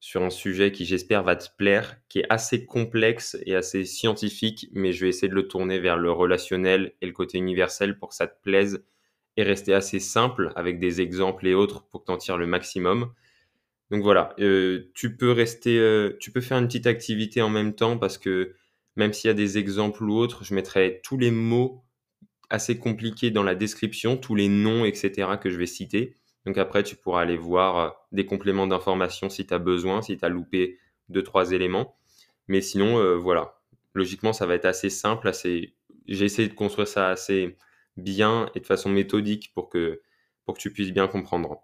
sur un sujet qui j'espère va te plaire, qui est assez complexe et assez scientifique, mais je vais essayer de le tourner vers le relationnel et le côté universel pour que ça te plaise et rester assez simple avec des exemples et autres pour que tu en tires le maximum. Donc voilà, euh, tu peux rester, euh, tu peux faire une petite activité en même temps parce que même s'il y a des exemples ou autres, je mettrai tous les mots assez compliqués dans la description, tous les noms, etc. que je vais citer. Donc après, tu pourras aller voir euh, des compléments d'information si tu as besoin, si tu as loupé deux, trois éléments. Mais sinon, voilà, logiquement, ça va être assez simple, assez... j'ai essayé de construire ça assez bien et de façon méthodique pour que, tu puisses bien comprendre.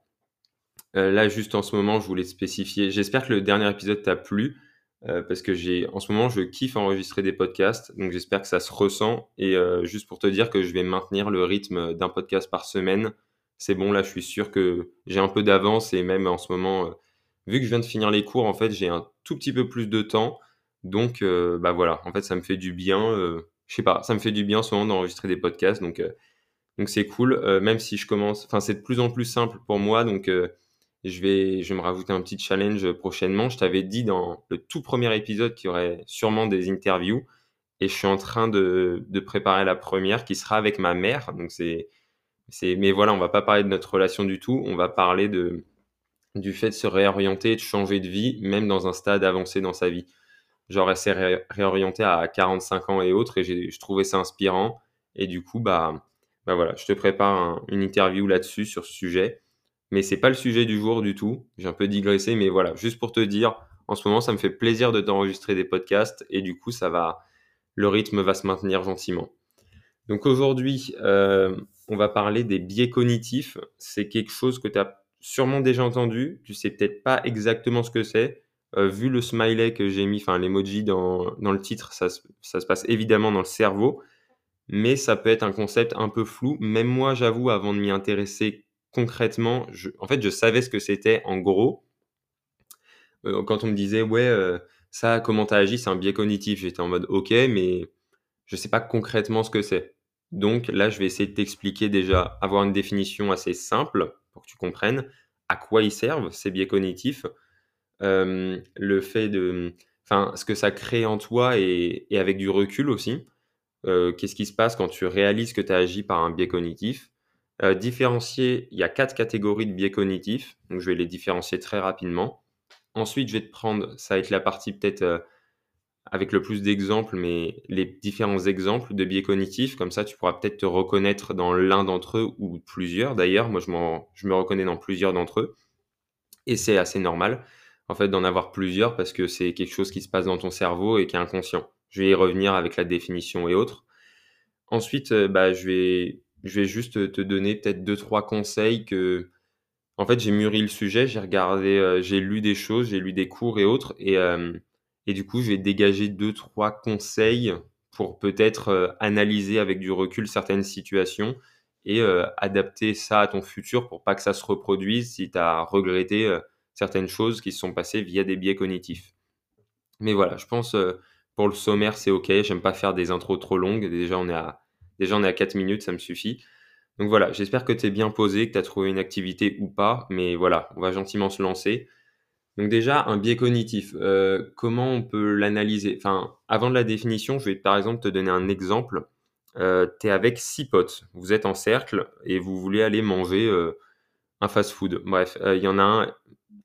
Euh, là, juste en ce moment, je voulais spécifier. J'espère que le dernier épisode t'a plu euh, parce que j'ai, en ce moment, je kiffe enregistrer des podcasts, donc j'espère que ça se ressent. Et euh, juste pour te dire que je vais maintenir le rythme d'un podcast par semaine. C'est bon, là, je suis sûr que j'ai un peu d'avance et même en ce moment, vu que je viens de finir les cours, en fait, j'ai un tout petit peu plus de temps. Donc, bah voilà, en fait, ça me fait du bien. je sais pas, ça me fait du bien moment d'enregistrer des podcasts, donc c'est cool. même si je commence, enfin, c'est de plus en plus simple pour moi, donc je vais, je vais me rajouter un petit challenge prochainement. Je t'avais dit dans le tout premier épisode qu'il y aurait sûrement des interviews. Et je suis en train de, de préparer la première qui sera avec ma mère. Donc c'est, mais voilà, on va pas parler de notre relation du tout. On va parler de, du fait de se réorienter, de changer de vie, même dans un stade avancé dans sa vie. Genre, elle s'est réorientée à 45 ans et autres, et je trouvais ça inspirant. Et du coup, bah, bah voilà, je te prépare une interview là-dessus, sur ce sujet mais c'est pas le sujet du jour du tout. J'ai un peu digressé, mais voilà, juste pour te dire, en ce moment, ça me fait plaisir de t'enregistrer des podcasts et du coup, ça va, le rythme va se maintenir gentiment. Donc aujourd'hui, euh, on va parler des biais cognitifs. C'est quelque chose que tu as sûrement déjà entendu. Tu sais peut-être pas exactement ce que c'est. Euh, vu le smiley que j'ai mis, enfin l'emoji dans, dans le titre, ça, ça se passe évidemment dans le cerveau mais ça peut être un concept un peu flou. Même moi, j'avoue, avant de m'y intéresser concrètement, en fait, je savais ce que c'était en gros. Euh, quand on me disait, ouais, ça, comment tu as agi, c'est un biais cognitif, j'étais en mode, ok, mais je ne sais pas concrètement ce que c'est. Donc là, je vais essayer de t'expliquer déjà, avoir une définition assez simple pour que tu comprennes à quoi ils servent, ces biais cognitifs, euh, le fait de, enfin, ce que ça crée en toi et, avec du recul aussi. Qu'est-ce qui se passe quand tu réalises que tu as agi par un biais cognitif? Euh, différencier, il y a quatre catégories de biais cognitifs, donc je vais les différencier très rapidement. Ensuite, je vais te prendre, ça va être la partie peut-être euh, avec le plus d'exemples, mais les différents exemples de biais cognitifs, comme ça tu pourras peut-être te reconnaître dans l'un d'entre eux ou plusieurs. D'ailleurs, moi je, je me reconnais dans plusieurs d'entre eux, et c'est assez normal en fait d'en avoir plusieurs parce que c'est quelque chose qui se passe dans ton cerveau et qui est inconscient. Je vais y revenir avec la définition et autres. Ensuite, euh, bah, je vais juste te donner peut-être deux, trois conseils que, en fait, j'ai mûri le sujet, j'ai regardé, euh, j'ai lu des choses, j'ai lu des cours et autres, et, euh, et du coup, je vais dégager deux, trois conseils pour peut-être euh, analyser avec du recul certaines situations et adapter ça à ton futur pour pas que ça se reproduise si tu as regretté certaines choses qui se sont passées via des biais cognitifs. Mais voilà, je pense pour le sommaire, c'est ok. J'aime pas faire des intros trop longues. Déjà, on est à Déjà, on est à 4 minutes, ça me suffit. Donc voilà, j'espère que tu es bien posé, que tu as trouvé une activité ou pas, mais voilà, on va gentiment se lancer. Donc déjà, un biais cognitif, euh, comment on peut l'analyser? Enfin, avant de la définition, je vais par exemple te donner un exemple. Euh, tu es avec six potes, vous êtes en cercle et vous voulez aller manger euh, un fast-food. Bref, il y en a un,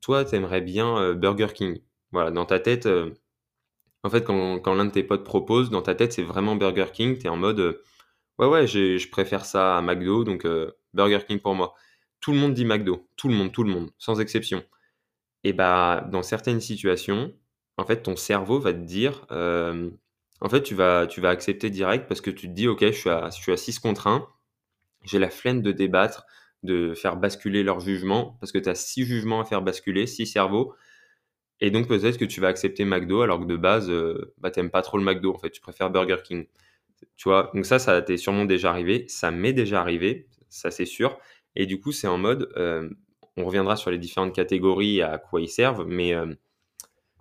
toi, tu aimerais bien Burger King. Voilà, dans ta tête, en fait, quand, quand l'un de tes potes propose, dans ta tête, c'est vraiment Burger King, tu es en mode Ouais, ouais, je préfère ça à McDo, donc Burger King pour moi. Tout le monde dit McDo, tout le monde, tout le monde, sans exception. Et bah, dans certaines situations, en fait, ton cerveau va te dire, en fait, tu vas, tu vas accepter direct parce que tu te dis, ok, je suis à, je suis à 6 contre 1, j'ai la flemme de débattre, de faire basculer leur jugement, parce que tu as 6 jugements à faire basculer, 6 cerveaux. Et donc peut-être que tu vas accepter McDo alors que de base, euh, bah, t'aimes pas trop le McDo en fait, tu préfères Burger King. Tu vois, donc ça, ça t'est sûrement déjà arrivé, ça m'est déjà arrivé, ça c'est sûr. Et du coup, c'est en mode, on reviendra sur les différentes catégories à quoi ils servent, mais, euh,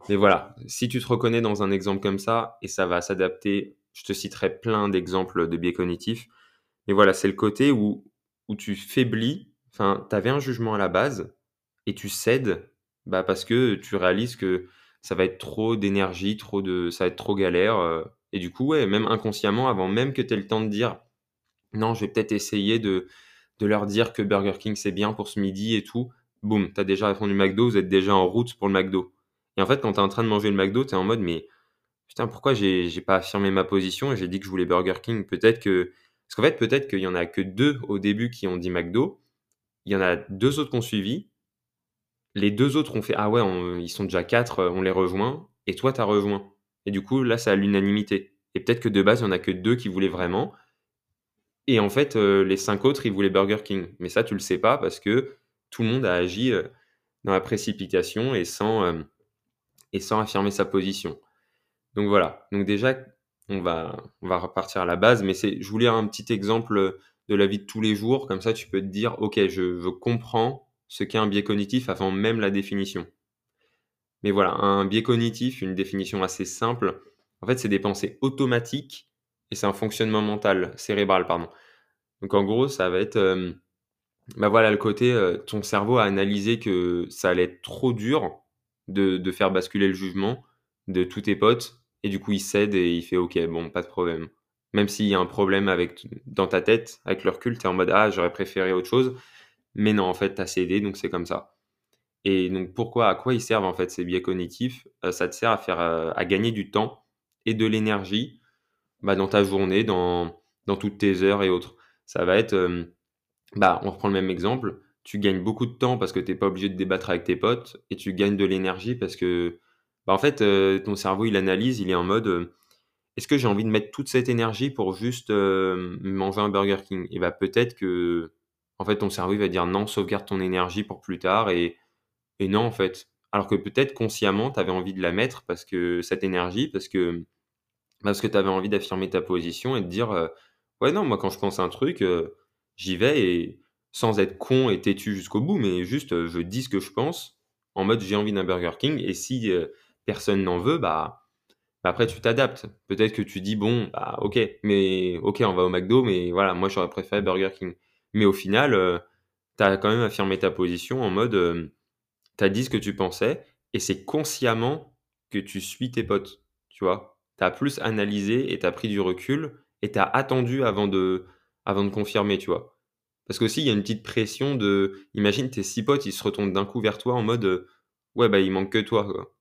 mais voilà, si tu te reconnais dans un exemple comme ça, et ça va s'adapter, je te citerai plein d'exemples de biais cognitifs, mais voilà, c'est le côté où, où tu faiblis, enfin, tu avais un jugement à la base, et tu cèdes bah, parce que tu réalises que ça va être trop d'énergie, trop de, ça va être trop galère. Euh, et du coup, même inconsciemment, avant même que tu aies le temps de dire non, je vais peut-être essayer de, de leur dire que Burger King c'est bien pour ce midi et tout, boum, tu as déjà répondu McDo, vous êtes déjà en route pour le McDo. Et en fait, quand tu es en train de manger le McDo, tu es en mode mais putain, pourquoi j'ai, pas affirmé ma position et j'ai dit que je voulais Burger King? Peut-être que. Parce qu'en fait, peut-être qu'il y en a que deux au début qui ont dit McDo, il y en a deux autres qui ont suivi, les deux autres ont fait Ah ouais, ils sont déjà quatre, euh, on les rejoint. Et toi, tu as rejoint. Et du coup, là, c'est à l'unanimité. Et peut-être que de base, il n'y en a que deux qui voulaient vraiment. Et en fait, euh, les cinq autres, ils voulaient Burger King. Mais ça, tu le sais pas parce que tout le monde a agi euh, dans la précipitation et sans, et sans affirmer sa position. Donc voilà. Donc déjà, on va, on va repartir à la base. Mais je voulais un petit exemple de la vie de tous les jours. Comme ça, tu peux te dire, OK, je, je comprends ce qu'est un biais cognitif avant même la définition. Mais voilà, un biais cognitif, une définition assez simple, en fait, c'est des pensées automatiques et c'est un fonctionnement mental, cérébral, pardon. Donc en gros, ça va être, euh, bah voilà, le côté, euh, ton cerveau a analysé que ça allait être trop dur de, de, faire basculer le jugement de tous tes potes, et du coup, il cède et il fait OK, bon, pas de problème. Même s'il y a un problème avec, dans ta tête, avec le recul, tu es en mode Ah, j'aurais préféré autre chose. Mais non, en fait, tu as cédé, donc c'est comme ça. Et donc, pourquoi, à quoi ils servent en fait ces biais cognitifs? Euh, Ça te sert à faire, à gagner du temps et de l'énergie bah, dans ta journée, dans, dans toutes tes heures et autres. Ça va être, euh, bah, on reprend le même exemple. Tu gagnes beaucoup de temps parce que tu n'es pas obligé de débattre avec tes potes et tu gagnes de l'énergie parce que, bah, en fait, ton cerveau il analyse, il est en mode est-ce que j'ai envie de mettre toute cette énergie pour juste manger un Burger King? Et bah peut-être que en fait, ton cerveau va dire non, sauvegarde ton énergie pour plus tard et, et non, en fait. Alors que peut-être consciemment, tu avais envie de la mettre parce que cette énergie, parce que, parce que tu avais envie d'affirmer ta position et de dire euh, ouais, non, moi, quand je pense un truc, euh, j'y vais et sans être con et têtu jusqu'au bout, mais juste euh, je dis ce que je pense en mode j'ai envie d'un Burger King et si personne n'en veut, bah, bah, après tu t'adaptes. Peut-être que tu dis bon, bah ok, mais ok, on va au McDo, mais voilà, moi j'aurais préféré Burger King. Mais au final, tu as quand même affirmé ta position en mode, tu as dit ce que tu pensais et c'est consciemment que tu suis tes potes, tu vois. Tu as plus analysé et tu as pris du recul et tu as attendu avant de, confirmer, tu vois. Parce qu'aussi, il y a une petite pression de, imagine tes six potes, ils se retournent d'un coup vers toi en mode, euh, ouais, bah il manque que toi.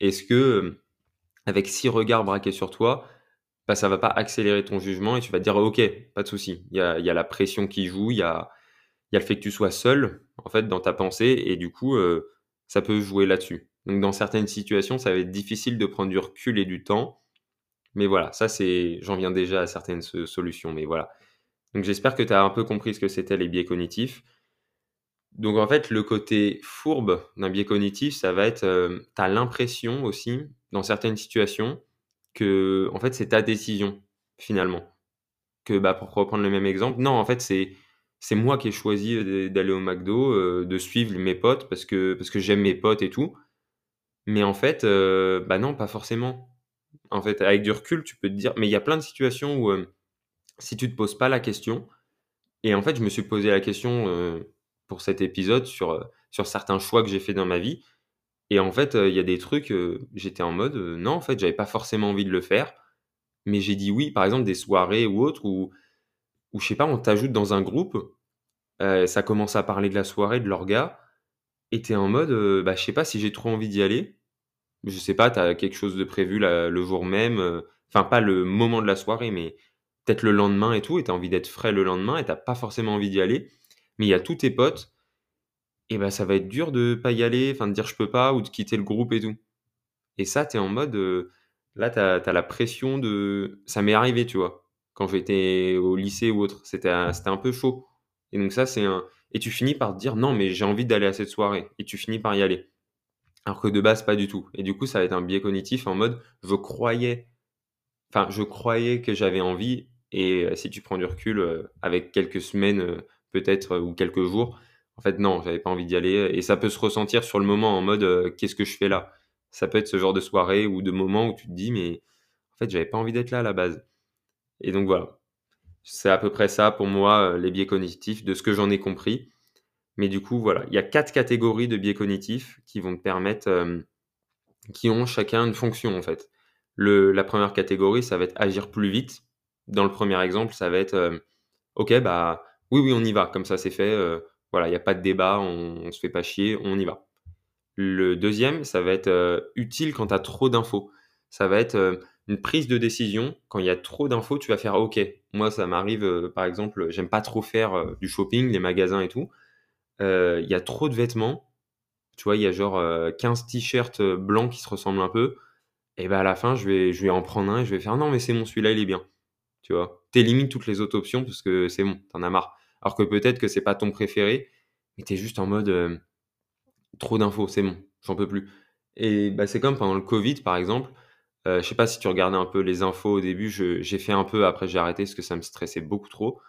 Est-ce que, avec six regards braqués sur toi, bah, ça va pas accélérer ton jugement et tu vas dire ok, pas de souci. Il y a, la pression qui joue, il y a, le fait que tu sois seul en fait dans ta pensée et du coup euh, ça peut jouer là-dessus. Donc dans certaines situations, ça va être difficile de prendre du recul et du temps. Mais voilà, ça c'est, j'en viens déjà à certaines solutions. Mais voilà. Donc j'espère que tu as un peu compris ce que c'était les biais cognitifs. Donc en fait, le côté fourbe d'un biais cognitif, ça va être, euh, tu as l'impression aussi, dans certaines situations, que en fait c'est ta décision finalement. Que bah pour reprendre le même exemple, non en fait c'est c'est moi qui ai choisi d'aller au McDo, euh, de suivre mes potes parce que parce que j'aime mes potes et tout. Mais en fait euh, bah non pas forcément. En fait avec du recul tu peux te dire mais il y a plein de situations où si tu te poses pas la question et en fait je me suis posé la question pour cet épisode sur sur certains choix que j'ai fait dans ma vie et en fait, il y a des trucs, j'étais en mode, non, en fait, j'avais pas forcément envie de le faire, mais j'ai dit oui. Par exemple, des soirées ou autres où où je sais pas, on t'ajoute dans un groupe, ça commence à parler de la soirée, de l'orga et tu en mode, bah, je sais pas si j'ai trop envie d'y aller. Je sais pas, tu as quelque chose de prévu le jour même, enfin pas le moment de la soirée, mais peut-être le lendemain et tout et tu as envie d'être frais le lendemain et tu pas forcément envie d'y aller. Mais il y a tous tes potes et bah, ça va être dur de pas y aller, enfin de dire je peux pas ou de quitter le groupe et tout. Et ça, tu es en mode, là, tu as, la pression de... Ça m'est arrivé, tu vois, quand j'étais au lycée ou autre. C'était un peu chaud. Et donc ça, c'est un... Et tu finis par te dire, non, mais j'ai envie d'aller à cette soirée. Et tu finis par y aller. Alors que de base, pas du tout. Et du coup, ça va être un biais cognitif en mode je croyais, enfin, je croyais que j'avais envie. Et euh, si tu prends du recul, euh, avec quelques semaines, euh, peut-être, ou quelques jours, en fait, non, j'avais pas envie d'y aller. Et ça peut se ressentir sur le moment en mode qu'est-ce que je fais là? Ça peut être ce genre de soirée ou de moment où tu te dis, mais en fait, j'avais pas envie d'être là à la base. Et donc voilà. C'est à peu près ça pour moi, les biais cognitifs, de ce que j'en ai compris. Mais du coup, voilà, il y a quatre catégories de biais cognitifs qui vont te permettre, euh, qui ont chacun une fonction en fait. La première catégorie, ça va être agir plus vite. Dans le premier exemple, ça va être, euh, ok, bah oui, oui, on y va, comme ça c'est fait. Euh, voilà, il n'y a pas de débat, on, ne se fait pas chier, on y va. Le deuxième, ça va être utile quand tu as trop d'infos. Ça va être une prise de décision. Quand il y a trop d'infos, tu vas faire OK. Moi, ça m'arrive, par exemple, j'aime pas trop faire du shopping, les magasins et tout. Euh, il y a trop de vêtements. Tu vois, il y a genre 15 euh, t-shirts euh, blancs qui se ressemblent un peu. Et ben à la fin, je vais, je vais en prendre un et je vais faire non, mais c'est bon, celui-là, il est bien. Tu vois, t'élimines toutes les autres options parce que c'est bon, t'en as marre. Alors que peut-être que c'est pas ton préféré, mais t'es juste en mode trop d'infos, c'est bon, j'en peux plus. Et bah, c'est comme pendant le Covid, par exemple. je sais pas si tu regardais un peu les infos au début, j'ai fait un peu, après j'ai arrêté parce que ça me stressait beaucoup trop.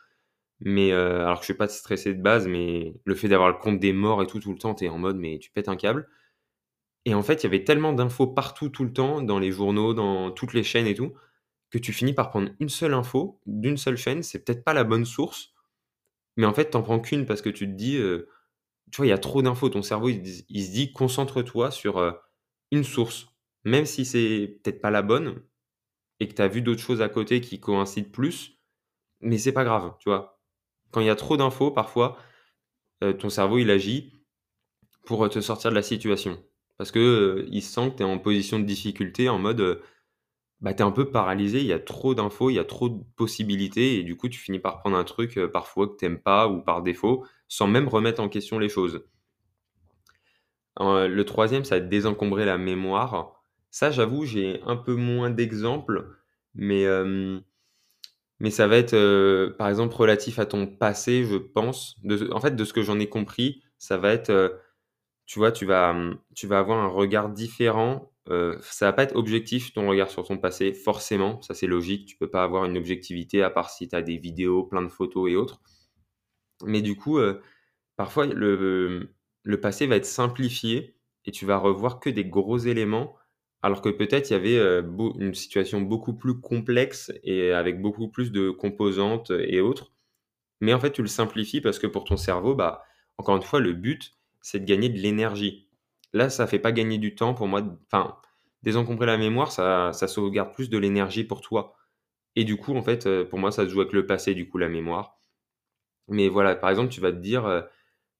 Mais euh, alors que je suis pas stressé de base, mais le fait d'avoir le compte des morts et tout tout le temps, tu es en mode mais tu pètes un câble. Et en fait, il y avait tellement d'infos partout tout le temps, dans les journaux, dans toutes les chaînes et tout, que tu finis par prendre une seule info d'une seule chaîne. C'est peut-être pas la bonne source, mais en fait, t'en prends qu'une parce que tu te dis, euh, tu vois, il y a trop d'infos. Ton cerveau, il, se dit, concentre-toi sur euh, une source, même si c'est peut-être pas la bonne et que tu as vu d'autres choses à côté qui coïncident plus, mais c'est pas grave, tu vois quand il y a trop d'infos, parfois, euh, ton cerveau, il agit pour euh, te sortir de la situation. Parce que euh, sent que tu es en position de difficulté, en mode, bah, tu es un peu paralysé, il y a trop d'infos, il y a trop de possibilités, et du coup, tu finis par prendre un truc parfois que tu pas ou par défaut, sans même remettre en question les choses. le troisième, ça va être désencombrer la mémoire. Ça, j'avoue, j'ai un peu moins d'exemples, mais mais ça va être, euh, par exemple, relatif à ton passé, je pense. en fait, de ce que j'en ai compris, ça va être, euh, tu vois, tu vas, hum, tu vas avoir un regard différent. Euh, ça va pas être objectif ton regard sur ton passé, forcément. Ça, c'est logique. Tu peux pas avoir une objectivité à part si tu as des vidéos, plein de photos et autres. Mais du coup, parfois, le, le passé va être simplifié et tu vas revoir que des gros éléments alors que peut-être il y avait euh, une situation beaucoup plus complexe et avec beaucoup plus de composantes et autres. Mais en fait, tu le simplifies parce que pour ton cerveau, bah, encore une fois, le but, c'est de gagner de l'énergie. Là, ça fait pas gagner du temps pour moi. Enfin, désencombrer la mémoire, ça, sauvegarde plus de l'énergie pour toi. Et du coup, en fait, euh, pour moi, ça se joue avec le passé, du coup, la mémoire. Mais voilà, par exemple, tu vas te dire, euh,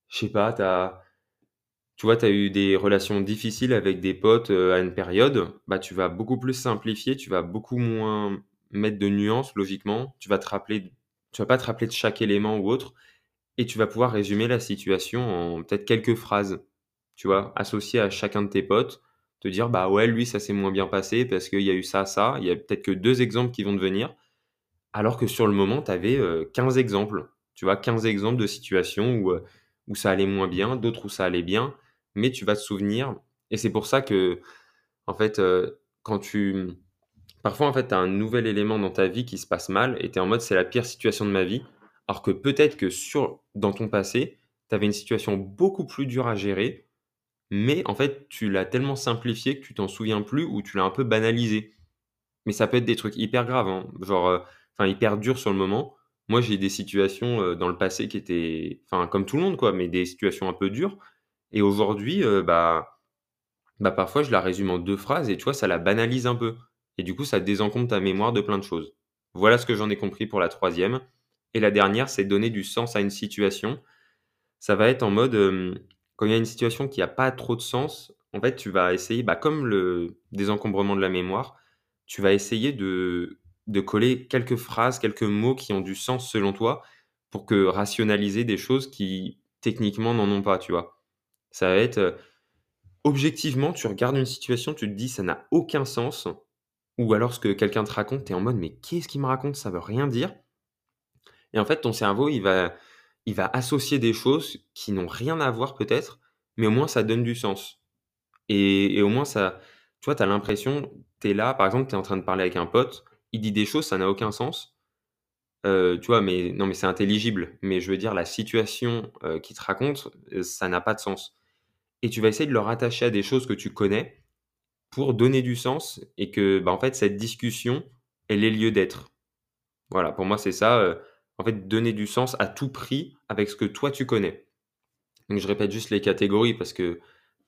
je sais pas, tu as tu vois, tu as eu des relations difficiles avec des potes euh, à une période, bah, tu vas beaucoup plus simplifier, tu vas beaucoup moins mettre de nuances logiquement, tu vas te rappeler, tu vas pas te rappeler de chaque élément ou autre, et tu vas pouvoir résumer la situation en peut-être quelques phrases, tu vois, associées à chacun de tes potes, te dire bah ouais lui ça s'est moins bien passé parce qu'il y a eu ça, ça, il y a peut-être que deux exemples qui vont te venir, alors que sur le moment tu avais 15 exemples, tu vois, 15 exemples de situations où, euh, où ça allait moins bien, d'autres où ça allait bien, mais tu vas te souvenir. Et c'est pour ça que, en fait, euh, quand tu. Parfois, en fait, tu as un nouvel élément dans ta vie qui se passe mal et tu es en mode c'est la pire situation de ma vie. Alors que peut-être que sur, dans ton passé, tu avais une situation beaucoup plus dure à gérer, mais en fait, tu l'as tellement simplifié que tu t'en souviens plus ou tu l'as un peu banalisé. Mais ça peut être des trucs hyper graves, hein. genre, euh, enfin, hyper durs sur le moment. Moi, j'ai des situations euh, dans le passé qui étaient, enfin, comme tout le monde, quoi, mais des situations un peu dures. Et aujourd'hui, euh, bah, bah, parfois, je la résume en deux phrases et tu vois, ça la banalise un peu. Et du coup, ça désencombre ta mémoire de plein de choses. Voilà ce que j'en ai compris pour la troisième. Et la dernière, c'est donner du sens à une situation. Ça va être en mode, quand il y a une situation qui a pas trop de sens, en fait, tu vas essayer, bah, comme le désencombrement de la mémoire, tu vas essayer de, de coller quelques phrases, quelques mots qui ont du sens selon toi, pour que rationaliser des choses qui techniquement n'en ont pas, tu vois. Ça va être, objectivement, tu regardes une situation, tu te dis: «Ça n'a aucun sens» ou alors ce que quelqu'un te raconte, tu es en mode: «Mais qu'est-ce qu'il me raconte? Ça veut rien dire» et en fait, ton cerveau, il va il va associer des choses qui n'ont rien à voir peut-être, mais au moins ça donne du sens Et, au moins, ça, tu vois, tu as l'impression, tu es là, par exemple, tu es en train de parler avec un pote, il dit des choses, ça n'a aucun sens. Tu vois, mais non, mais c'est intelligible. Mais je veux dire, la situation qu'il te raconte, ça n'a pas de sens. Et tu vas essayer de le rattacher à des choses que tu connais pour donner du sens et que, bah, en fait, cette discussion, elle ait lieu d'être. Voilà, pour moi, c'est ça. en fait, donner du sens à tout prix avec ce que toi, tu connais. Donc, je répète juste les catégories parce que,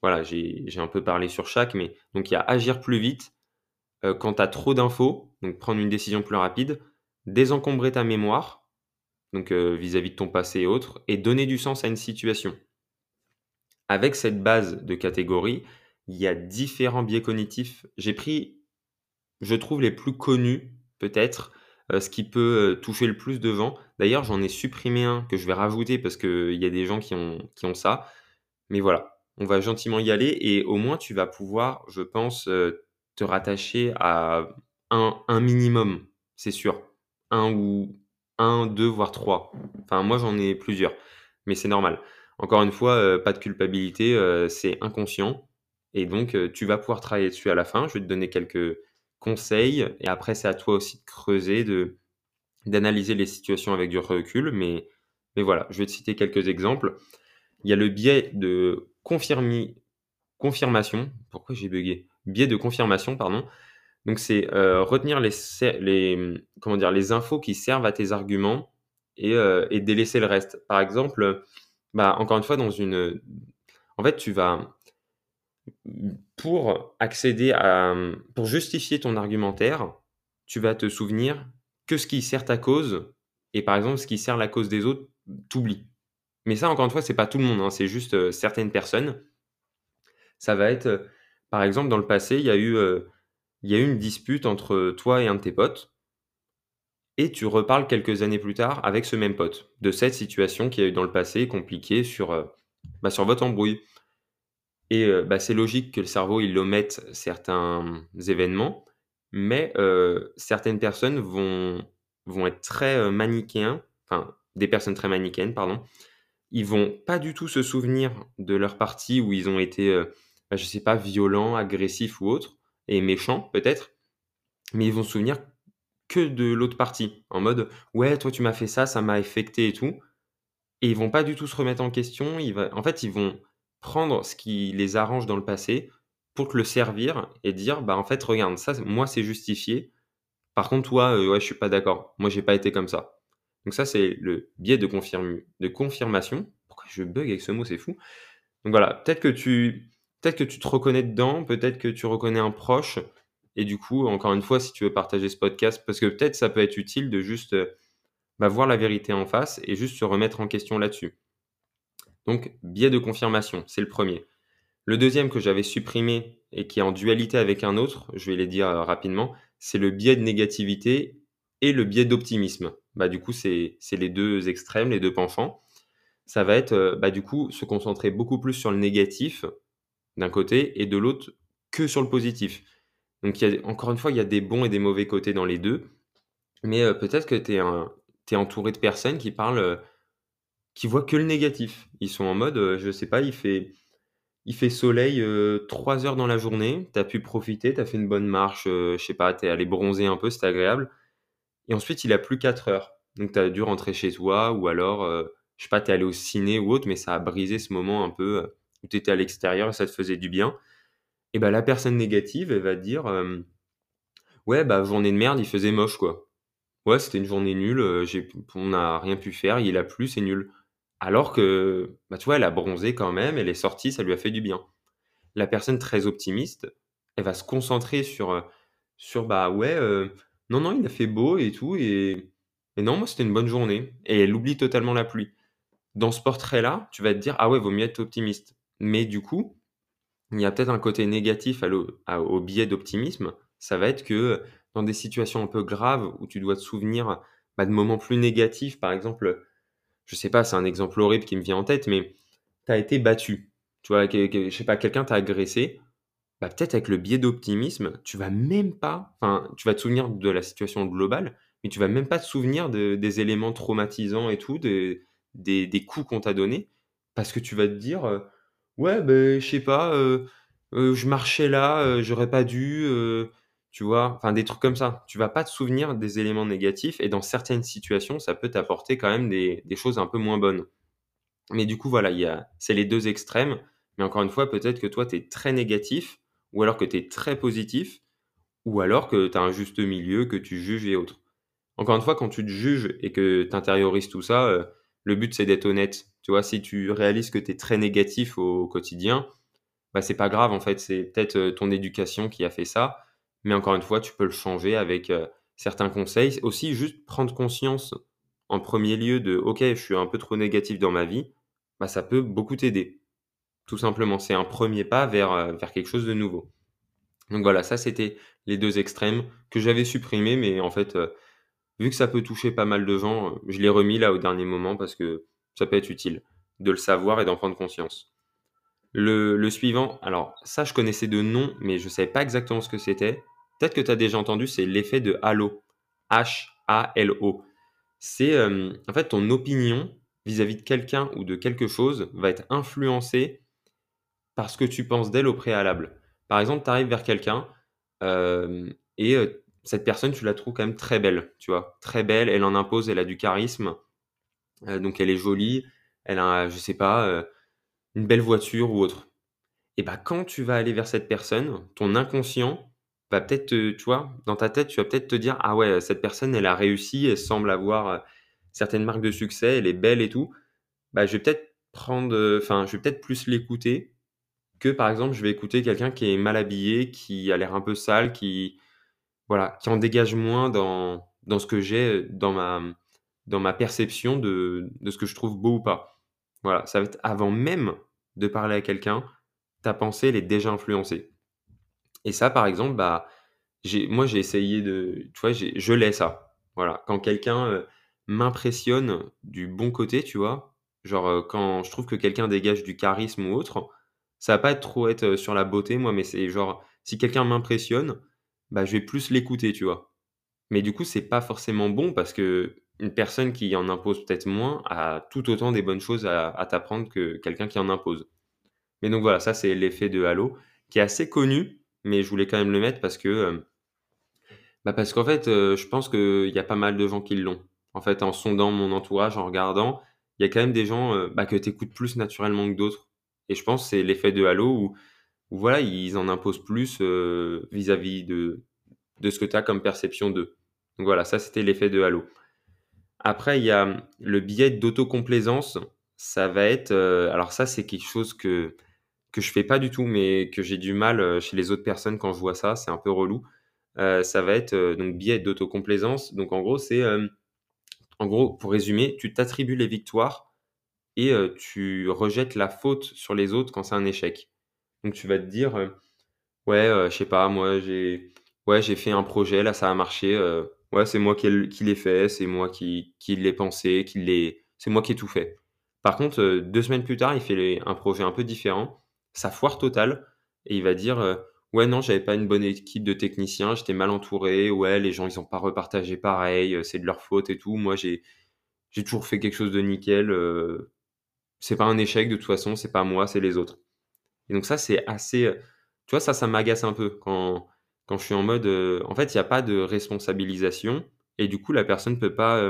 voilà, j'ai un peu parlé sur chaque, mais donc il y a agir plus vite quand tu as trop d'infos, donc prendre une décision plus rapide désencombrer ta mémoire, donc euh, vis-à-vis de ton passé et autres, et donner du sens à une situation. Avec cette base de catégories, il y a différents biais cognitifs. J'ai pris, je trouve, les plus connus, peut-être, euh, ce qui peut euh, toucher le plus de vent. D'ailleurs, j'en ai supprimé un que je vais rajouter parce qu'il y a des gens qui ont, qui ont ça. Mais voilà, on va gentiment y aller et au moins tu vas pouvoir, je pense, te rattacher à un, un minimum, c'est sûr un ou un, deux, voire trois. Enfin, moi, j'en ai plusieurs, mais c'est normal. Encore une fois, euh, pas de culpabilité, euh, c'est inconscient. Et donc, euh, tu vas pouvoir travailler dessus à la fin. Je vais te donner quelques conseils. Et après, c'est à toi aussi de creuser, de, d'analyser les situations avec du recul. Mais, mais voilà, je vais te citer quelques exemples. Il y a le biais de confirmation. Pourquoi j'ai bugué? Biais de confirmation, pardon. Donc c'est retenir les, les, comment dire, les infos qui servent à tes arguments et, et délaisser le reste. Par exemple, bah, encore une fois, dans une... En fait, tu vas... Pour accéder à... Pour justifier ton argumentaire, tu vas te souvenir que ce qui sert ta cause, et par exemple, ce qui sert la cause des autres, t'oublies. Mais ça, encore une fois, c'est pas tout le monde, hein, c'est juste certaines personnes. Ça va être, par exemple, dans le passé, il y a eu il y a eu une dispute entre toi et un de tes potes, et tu reparles quelques années plus tard avec ce même pote de cette situation qui a eu dans le passé compliquée sur, euh, bah, sur votre embrouille. Et euh, bah, c'est logique que le cerveau il omette certains événements, mais euh, certaines personnes vont, vont être très manichéens, enfin des personnes très manichéennes, pardon. Ils vont pas du tout se souvenir de leur partie où ils ont été, bah, je sais pas, violents, agressifs ou autres et méchants peut-être, mais ils vont se souvenir que de l'autre partie, en mode ouais toi tu m'as fait ça, ça m'a affecté et tout, et ils vont pas du tout se remettre en question. Ils va... En fait, ils vont prendre ce qui les arrange dans le passé pour te le servir et dire bah en fait regarde ça moi c'est justifié. Par contre toi euh, ouais je suis pas d'accord. Moi j'ai pas été comme ça. Donc ça c'est le biais de, de confirmation. Pourquoi je bug avec ce mot c'est fou. Donc voilà peut-être que tu peut-être que tu te reconnais dedans, peut-être que tu reconnais un proche. Et du coup, encore une fois, si tu veux partager ce podcast, parce que peut-être ça peut être utile de juste euh, bah, voir la vérité en face et juste se remettre en question là-dessus. Donc, biais de confirmation, c'est le premier. Le deuxième que j'avais supprimé et qui est en dualité avec un autre, je vais les dire euh, rapidement, c'est le biais de négativité et le biais d'optimisme. Bah, du coup, c'est les deux extrêmes, les deux penchants. Ça va être, euh, bah, du coup, se concentrer beaucoup plus sur le négatif d'un côté et de l'autre que sur le positif. Donc, encore une fois, il y a des bons et des mauvais côtés dans les deux. Mais euh, peut-être que tu es, entouré de personnes qui parlent, euh, qui voient que le négatif. Ils sont en mode, euh, je sais pas, il fait, il fait soleil 3 heures dans la journée, tu as pu profiter, tu as fait une bonne marche, je sais pas, tu es allé bronzer un peu, c'était agréable. Et ensuite, il a plus 4 heures. Donc, tu as dû rentrer chez toi ou alors, je sais pas, tu es allé au ciné ou autre, mais ça a brisé ce moment un peu où tu étais à l'extérieur et ça te faisait du bien, et bah la personne négative, elle va dire Ouais, bah journée de merde, il faisait moche quoi. Ouais, c'était une journée nulle, on n'a rien pu faire, il a plu, c'est nul. Alors que, bah, tu vois, elle a bronzé quand même, elle est sortie, ça lui a fait du bien. La personne très optimiste, elle va se concentrer sur, sur bah ouais, non, non, il a fait beau et tout, et, et non, moi c'était une bonne journée. Et elle oublie totalement la pluie. Dans ce portrait-là, tu vas te dire, ah ouais, vaut mieux être optimiste. Mais du coup, il y a peut-être un côté négatif au biais d'optimisme. Ça va être que dans des situations un peu graves où tu dois te souvenir bah, de moments plus négatifs, par exemple, je sais pas, c'est un exemple horrible qui me vient en tête, mais tu as été battu. Tu vois, je sais pas, quelqu'un t'a agressé. Bah, peut-être avec le biais d'optimisme, tu vas même pas, enfin, tu vas te souvenir de la situation globale, mais tu vas même pas te souvenir des éléments traumatisants et tout, des, des coups qu'on t'a donnés, parce que tu vas te dire, ouais, ben, je sais pas, «Heu, je marchais là, heu, j'aurais pas dû, heu», tu vois? Enfin des trucs comme ça. Tu vas pas te souvenir des éléments négatifs et dans certaines situations, ça peut t'apporter quand même des des choses un peu moins bonnes. Mais du coup, voilà, il y a c'est les 2 extrêmes, mais encore une fois, peut-être que toi, tu es très négatif ou alors que tu es très positif ou alors que tu as un juste milieu, que tu juges et autres. Encore une fois, quand tu te juges et que tu intériorises tout ça, le but, c'est d'être honnête. Tu vois? Si tu réalises que tu es très négatif au quotidien, bah, c'est pas grave, en fait, c'est peut-être, heu, ton éducation qui a fait ça, mais encore une fois, tu peux le changer avec, heu, certains conseils. Aussi, juste prendre conscience en premier lieu de: «OK, je suis un peu trop négatif dans ma vie», bah, ça peut beaucoup t'aider. Tout simplement, c'est un premier pas vers, heu, vers quelque chose de nouveau. Donc voilà, ça c'était les 2 extrêmes que j'avais supprimés, mais en fait, vu que ça peut toucher pas mal de gens, heu, je l'ai remis là au dernier moment parce que ça peut être utile de le savoir et d'en prendre conscience. Le suivant, alors ça je connaissais de nom, mais je savais pas exactement ce que c'était. Peut-être que tu as déjà entendu, c'est l'effet de halo. H-A-L-O. C'est, hem, en fait, ton opinion vis-à-vis de quelqu'un ou de quelque chose va être influencée par ce que tu penses d'elle au préalable. Par exemple, tu arrives vers quelqu'un, hem et heu, cette personne, tu la trouves quand même très belle, tu vois? Très belle, elle en impose, elle a du charisme, heu, donc elle est jolie, elle a, je sais pas, heu, une belle voiture ou autre. Et bah, quand tu vas aller vers cette personne, ton inconscient va peut-être tu vois, dans ta tête, tu vas peut-être te dire: «Ah ouais, cette personne, elle a réussi, elle semble avoir, heu, certaines marques de succès, elle est belle et tout. Bah, je vais peut-être prendre, enfin, je vais peut-être plus l'écouter que, par exemple, je vais écouter quelqu'un qui est mal habillé, qui a l'air un peu sale, qui voilà, qui en dégage moins dans dans ce que j'ai, heu, dans ma dans ma perception de de ce que je trouve beau ou pas. Voilà, ça va être avant même de parler à quelqu'un, ta pensée, elle est déjà influencée. Et ça, par exemple, bah, moi, j'ai essayé de tu vois, je l'ai ça. Voilà, quand quelqu'un, heu, m'impressionne du bon côté, tu vois? Genre, heu, quand je trouve que quelqu'un dégage du charisme ou autre, ça va pas être trop être, sur la beauté, moi, mais c'est genre, si quelqu'un m'impressionne, bah, je vais plus l'écouter, tu vois? Mais du coup, c'est pas forcément bon parce que une personne qui en impose peut-être moins a tout autant des bonnes choses à t'apprendre que quelqu'un qui en impose. Mais donc voilà, ça, c'est l'effet de halo qui est assez connu, mais je voulais quand même le mettre parce que, hem, bah, parce qu'en fait, heu, je pense qu'il y a pas mal de gens qui l'ont. En fait, en sondant mon entourage, en regardant, il y a quand même des gens, heu, bah, que tu écoutes plus naturellement que d'autres et je pense que c'est l'effet de halo où où voilà, ils en imposent plus, heu, vis-à-vis de de ce que tu as comme perception d'eux. Donc voilà, ça, c'était l'effet de halo. Après, il y a, mmh, le biais d'autocomplaisance. Ça va être, heu, alors ça, c'est quelque chose que que je fais pas du tout, mais que j'ai du mal, heu, chez les autres personnes quand je vois ça, c'est un peu relou. Ça va être, donc biais d'autocomplaisance. Donc en gros, c'est, hem, en gros, pour résumer, tu t'attribues les victoires et tu rejettes la faute sur les autres quand c'est un échec. Donc tu vas te dire, heu: «Ouais, heu, je sais pas, moi j'ai j'ai fait un projet, là, ça a marché, heu, ouais, c'est moi qui l'ai fait, c'est moi qui l'ai pensé, qui l'ai c'est moi qui ai tout fait». Par contre, heu, 2 semaines plus tard, il fait un projet un peu différent, ça foire total et il va dire, «Ouais, non, j'avais pas une bonne équipe de techniciens, j'étais mal entouré, ouais, les gens, ils ont pas repartagé pareil, c'est de leur faute et tout. Moi, j'ai toujours fait quelque chose de nickel, c'est pas un échec de toute façon, c'est pas moi, c'est les autres». Et donc ça, c'est assez, tu vois, ça, ça m'agace un peu quand quand je suis en mode, en fait, il y a pas de responsabilisation et du coup, la personne peut pas,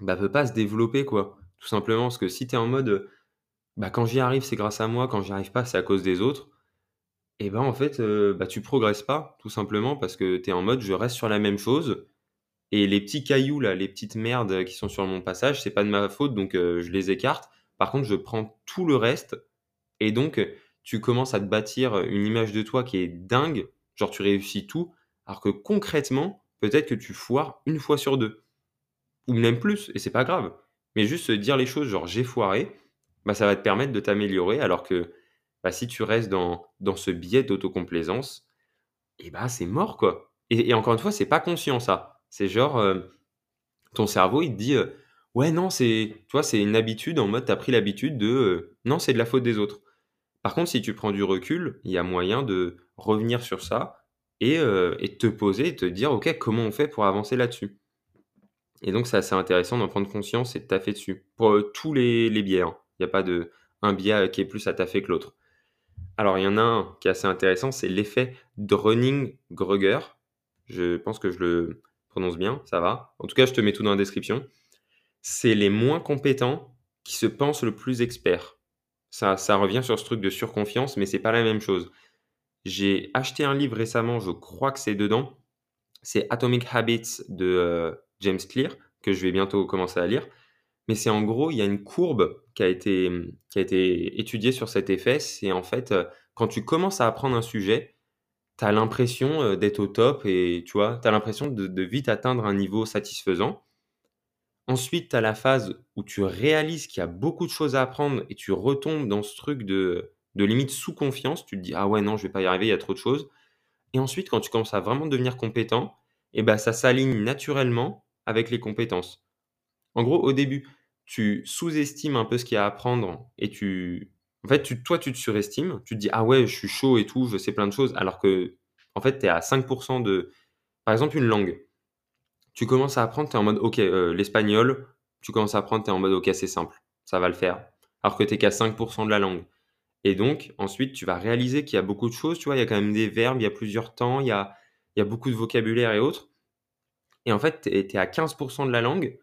bah, peut pas se développer, quoi. Tout simplement parce que si tu es en mode, bah, quand j'y arrive, c'est grâce à moi, quand j'y arrive pas, c'est à cause des autres et ben, en fait, heu, bah, tu progresses pas, tout simplement parce que tu es en mode: «Je reste sur la même chose et les petits cailloux là, les petites merdes qui sont sur mon passage, c'est pas de ma faute donc je les écarte. Par contre, je prends tout le reste et donc, tu commences à te bâtir, une image de toi qui est dingue, genre tu réussis tout, alors que concrètement, peut-être que tu foires une fois sur 2 ou même plus et c'est pas grave. Mais juste se dire les choses genre: «J'ai foiré», bah, ça va te permettre de t'améliorer alors que, bah, si tu restes dans dans ce biais d'autocomplaisance et bah, c'est mort quoi et encore une fois, c'est pas conscient ça. C'est genre, ton cerveau il te dit, «Ouais non, c'est» tu vois, c'est une habitude en mode tu as pris l'habitude de, «Non, c'est de la faute des autres». Par contre, si tu prends du recul, il y a moyen de revenir sur ça et heu et te poser et te dire: «OK, comment on fait pour avancer là-dessus?» et donc c'est assez intéressant d'en prendre conscience et de taffer dessus. Pour, heu, tous les biais, hein. Il y a pas de un biais, qui est plus à taffer que l'autre. Alors, il y en a un qui est assez intéressant, c'est l'effet Dunning-Kruger. Je pense que je le prononce bien, ça va. En tout cas, je te mets tout dans la description. C'est les moins compétents qui se pensent le plus experts. Ça, ça revient sur ce truc de surconfiance, mais c'est pas la même chose. J'ai acheté un livre récemment, je crois que c'est dedans. C'est Atomic Habits de euh, James Clear, que je vais bientôt commencer à lire. Mais c'est en gros, il y a une courbe qui a été, qui a été étudiée sur cet effet. C'est en fait, euh, quand tu commences à apprendre un sujet, tu as l'impression euh, d'être au top et tu vois, tu as l'impression de, de, vite atteindre un niveau satisfaisant. Ensuite, tu as la phase où tu réalises qu'il y a beaucoup de choses à apprendre et tu retombes dans ce truc de, de limite sous confiance. Tu te dis, ah ouais, non, je vais pas y arriver, il y a trop de choses. Et ensuite, quand tu commences à vraiment devenir compétent, eh ben, ça s'aligne naturellement avec les compétences. En gros, au début, tu sous-estimes un peu ce qu'il y a à apprendre et tu. En fait, tu, toi, tu te surestimes. Tu te dis, ah ouais, je suis chaud et tout, je sais plein de choses. Alors que, en fait, tu es à 5% de. Par exemple, une langue. Tu commences à apprendre, tu es en mode, ok, euh, l'espagnol, tu commences à apprendre, tu es en mode, ok, c'est simple, ça va le faire. Alors que tu qu'à 5% de la langue. Et donc, ensuite, tu vas réaliser qu'il y a beaucoup de choses, tu vois, il y a quand même des verbes, il y a plusieurs temps, il y a, beaucoup de vocabulaire et autres. Et en fait, tu es, à 15% de la langue,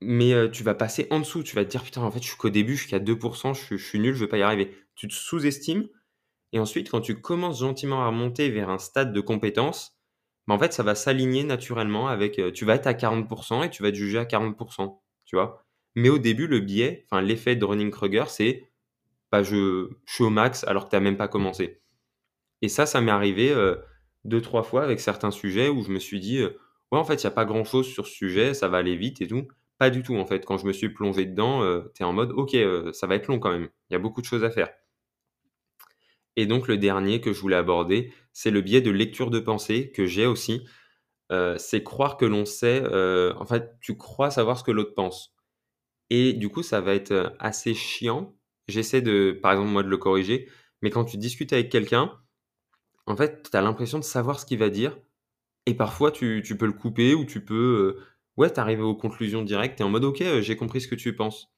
mais euh, tu vas passer en dessous. Tu vas te dire, putain, en fait, je suis qu'au début, je suis qu'à 2%, je, je, suis nul, je vais pas y arriver. Tu te sous-estimes. Et ensuite, quand tu commences gentiment à monter vers un stade de compétence, bah, en fait, ça va s'aligner naturellement avec. Euh, tu vas être à 40% et tu vas te juger à 40%. Tu vois Mais au début, le biais, enfin, l'effet de Running-Kruger, c'est bah, je, suis au max alors que tu n'as même pas commencé. Et ça, ça m'est arrivé euh, deux, trois fois avec certains sujets où je me suis dit, euh, ouais, en fait, il n'y a pas grand chose sur ce sujet, ça va aller vite et tout. Pas du tout, en fait. Quand je me suis plongé dedans, euh, tu es en mode, ok, ça va être long quand même. Il y a beaucoup de choses à faire. Et donc, le dernier que je voulais aborder, c'est le biais de lecture de pensée que j'ai aussi. c'est croire que l'on sait, en fait, tu crois savoir ce que l'autre pense. Et du coup, ça va être assez chiant j'essaie de, par exemple, moi, de le corriger. Mais quand tu discutes avec quelqu'un, en fait, tu as l'impression de savoir ce qu'il va dire. Et parfois, tu, peux le couper ou tu peux. Euh, ouais, t'arrives aux conclusions directes. et en mode, ok, euh, j'ai compris ce que tu penses.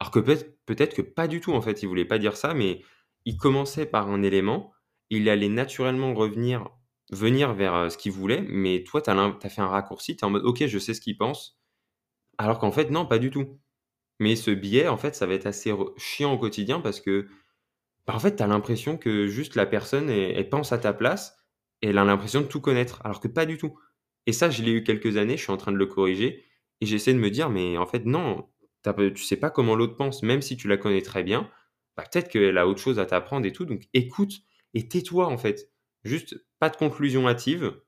Alors que peut-être que pas du tout, en fait. Il voulait pas dire ça, mais il commençait par un élément. Il allait naturellement revenir, venir vers ce qu'il voulait. Mais toi, tu as, as, fait un raccourci. Tu es en mode, ok, je sais ce qu'il pense. Alors qu'en fait, non, pas du tout. Mais ce biais, en fait, ça va être assez chiant au quotidien parce que, bah, en fait, tu as l'impression que juste la personne, elle, pense à ta place et elle a l'impression de tout connaître, alors que pas du tout. Et ça, je l'ai eu quelques années, je suis en train de le corriger et j'essaie de me dire, mais en fait, non, tu sais pas comment l'autre pense, même si tu la connais très bien, bah, peut-être qu'elle a autre chose à t'apprendre et tout, donc écoute et tais-toi, en fait. Juste pas de conclusion hâtive.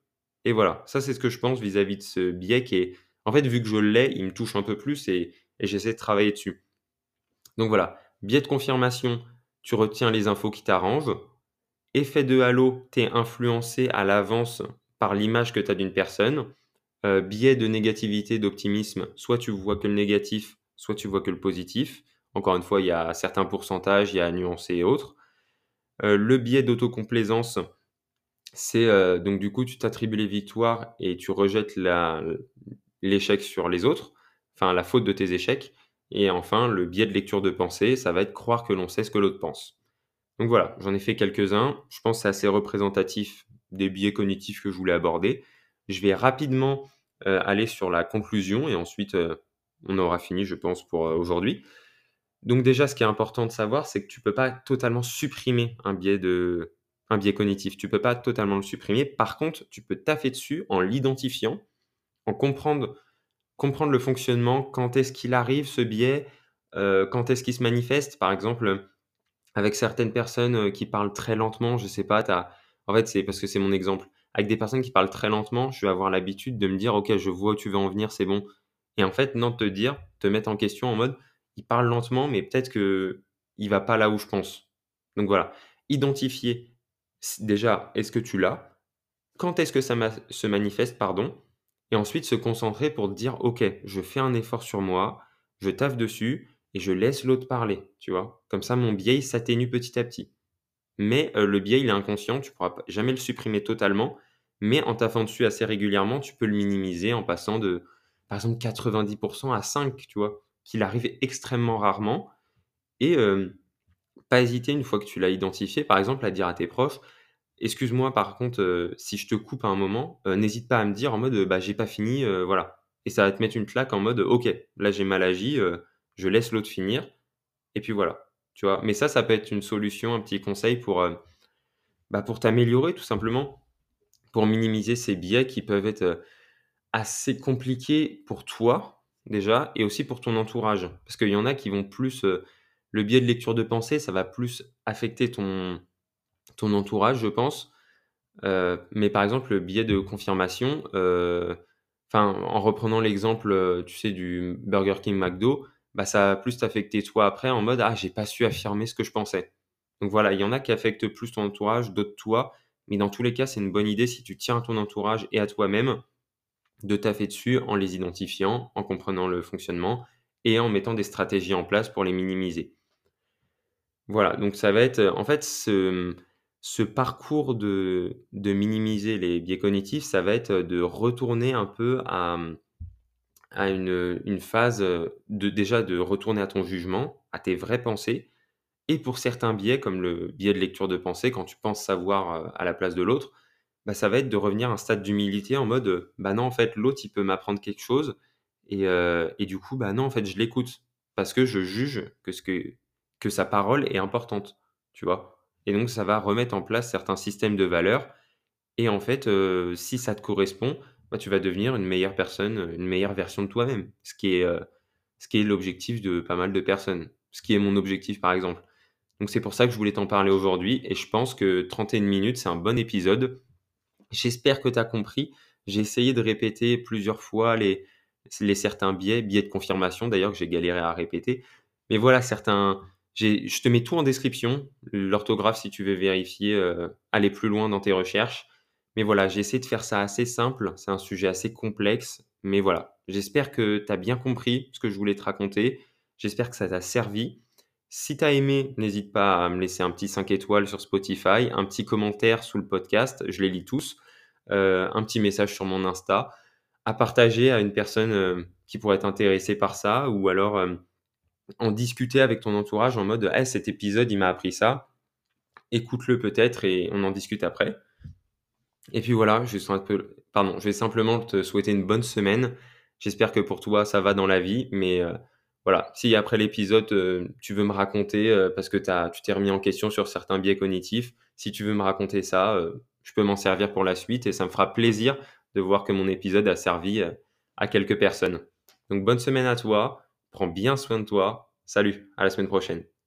Et voilà, ça, c'est ce que je pense vis-à-vis de ce biais qui est, en fait, vu que je l'ai, il me touche un peu plus et j'essaie de travailler dessus. Donc voilà, biais de confirmation, tu retiens les infos qui t'arrangent. Effet de halo, tu es influencé à l'avance par l'image que tu as d'une personne. Euh, biais de négativité, d'optimisme, soit tu vois que le négatif, soit tu vois que le positif. Encore une fois, il y a certains pourcentages, il y a nuancé et autres. Euh, le biais d'autocomplaisance, c'est euh, donc du coup, tu t'attribues les victoires et tu rejettes l'échec sur les autres enfin la faute de tes échecs. Et enfin, le biais de lecture de pensée, ça va être croire que l'on sait ce que l'autre pense. Donc voilà, j'en ai fait quelques-uns. Je pense que c'est assez représentatif des biais cognitifs que je voulais aborder. Je vais rapidement euh, aller sur la conclusion et ensuite on aura fini, je pense, pour aujourd'hui. Donc déjà, ce qui est important de savoir, c'est que tu ne peux pas totalement supprimer un biais, de, un biais cognitif. Tu ne peux pas totalement le supprimer. Par contre, tu peux taffer dessus en l'identifiant, en comprendre comprendre le fonctionnement, quand est-ce qu'il arrive ce biais, euh, quand est-ce qu'il se manifeste. Par exemple, avec certaines personnes euh, qui parlent très lentement, je sais pas, as... en fait, c'est parce que c'est mon exemple. Avec des personnes qui parlent très lentement, je vais avoir l'habitude de me dire, ok, je vois où tu veux en venir, c'est bon. Et en fait, non, te dire, te mettre en question en mode, il parle lentement, mais peut-être que il va pas là où je pense. Donc voilà, identifier déjà, est-ce que tu l'as? Quand est-ce que ça se manifeste, pardon? Et ensuite se concentrer pour dire ok, je fais un effort sur moi, je taffe dessus et je laisse l'autre parler, tu vois? Comme ça, mon biais s'atténue petit à petit. Mais euh, le biais, il est inconscient, tu pourras jamais le supprimer totalement, mais en taffant dessus assez régulièrement, tu peux le minimiser en passant de, par exemple, 90% à 5, tu vois, qu'il arrive extrêmement rarement. Et euh, pas hésiter une fois que tu l'as identifié, par exemple, à dire à tes proches: «Excuse-moi par contre, heu, si je te coupe à un moment, heu, n'hésite pas à me dire en mode, "Bah, j'ai pas fini, heu, voilà"» et ça va te mettre une claque en mode: «OK, là j'ai mal agi, je laisse l'autre finir et puis voilà». Tu vois? Mais ça, ça peut être une solution, un petit conseil pour, bah, pour t'améliorer tout simplement, pour minimiser ces biais qui peuvent être, assez compliqués pour toi déjà et aussi pour ton entourage. Parce qu'il y en a qui vont plus, heu le biais de lecture de pensée, ça va plus affecter ton ton entourage, je pense. Heu, mais par exemple, le biais de confirmation, enfin, en reprenant l'exemple, tu sais, du Burger King, McDo, bah, ça va plus t'affecter toi après en mode: «Ah, j'ai pas su affirmer ce que je pensais». Donc voilà, il y en a qui affectent plus ton entourage, d'autres toi, mais dans tous les cas, c'est une bonne idée si tu tiens à ton entourage et à toi-même de taffer dessus en les identifiant, en comprenant le fonctionnement et en mettant des stratégies en place pour les minimiser. Voilà, donc ça va être, en fait, ce, parcours de minimiser les biais cognitifs, ça va être, de retourner un peu à, une, phase, de déjà de retourner à ton jugement, à tes vraies pensées et pour certains biais, comme le biais de lecture de pensée, quand tu penses savoir, heu, à la place de l'autre, bah, ça va être de revenir à un stade d'humilité en mode, heu: «Bah, non, en fait, l'autre, il peut m'apprendre quelque chose et heu et du coup, bah, non, en fait, je l'écoute parce que je juge que ce que que sa parole est importante», tu vois? Et donc ça va remettre en place certains systèmes de valeurs et en fait, heu, si ça te correspond, bah, tu vas devenir une meilleure personne, une meilleure version de toi-même. Ce qui est, ce qui est l'objectif de pas mal de personnes. Ce qui est mon objectif, par exemple. Donc c'est pour ça que je voulais t'en parler aujourd'hui et je pense que 31 minutes, c'est un bon épisode. J'espère que tu as compris. J'ai essayé de répéter plusieurs fois les certains biais, biais de confirmation d'ailleurs que j'ai galéré à répéter. Mais voilà certains je te mets tout en description, l'orthographe si tu veux vérifier, heu, aller plus loin dans tes recherches. Mais voilà, j'ai essayé de faire ça assez simple, c'est un sujet assez complexe, mais voilà. J'espère que tu as bien compris ce que je voulais te raconter. J'espère que ça t'a servi. Si tu aimé, n'hésite pas à me laisser un petit 5 étoiles sur Spotify, un petit commentaire sous le podcast, je les lis tous, heu, un petit message sur mon Insta, à partager à une personne, heu, qui pourrait être intéressée par ça ou alors, hem, en discuter avec ton entourage en mode: «Eh, cet épisode, il m'a appris ça, écoute-le peut-être et on en discute après». Et puis voilà, je un peu pardon, je vais simplement te souhaiter une bonne semaine. J'espère que pour toi, ça va dans la vie, mais voilà, si après l'épisode, heu, tu veux me raconter, heu, parce que tu t'es remis en question sur certains biais cognitifs, si tu veux me raconter ça, heu, je peux m'en servir pour la suite et ça me fera plaisir de voir que mon épisode a servi, à quelques personnes. Donc bonne semaine à toi, prends bien soin de toi. Salut, à la semaine prochaine.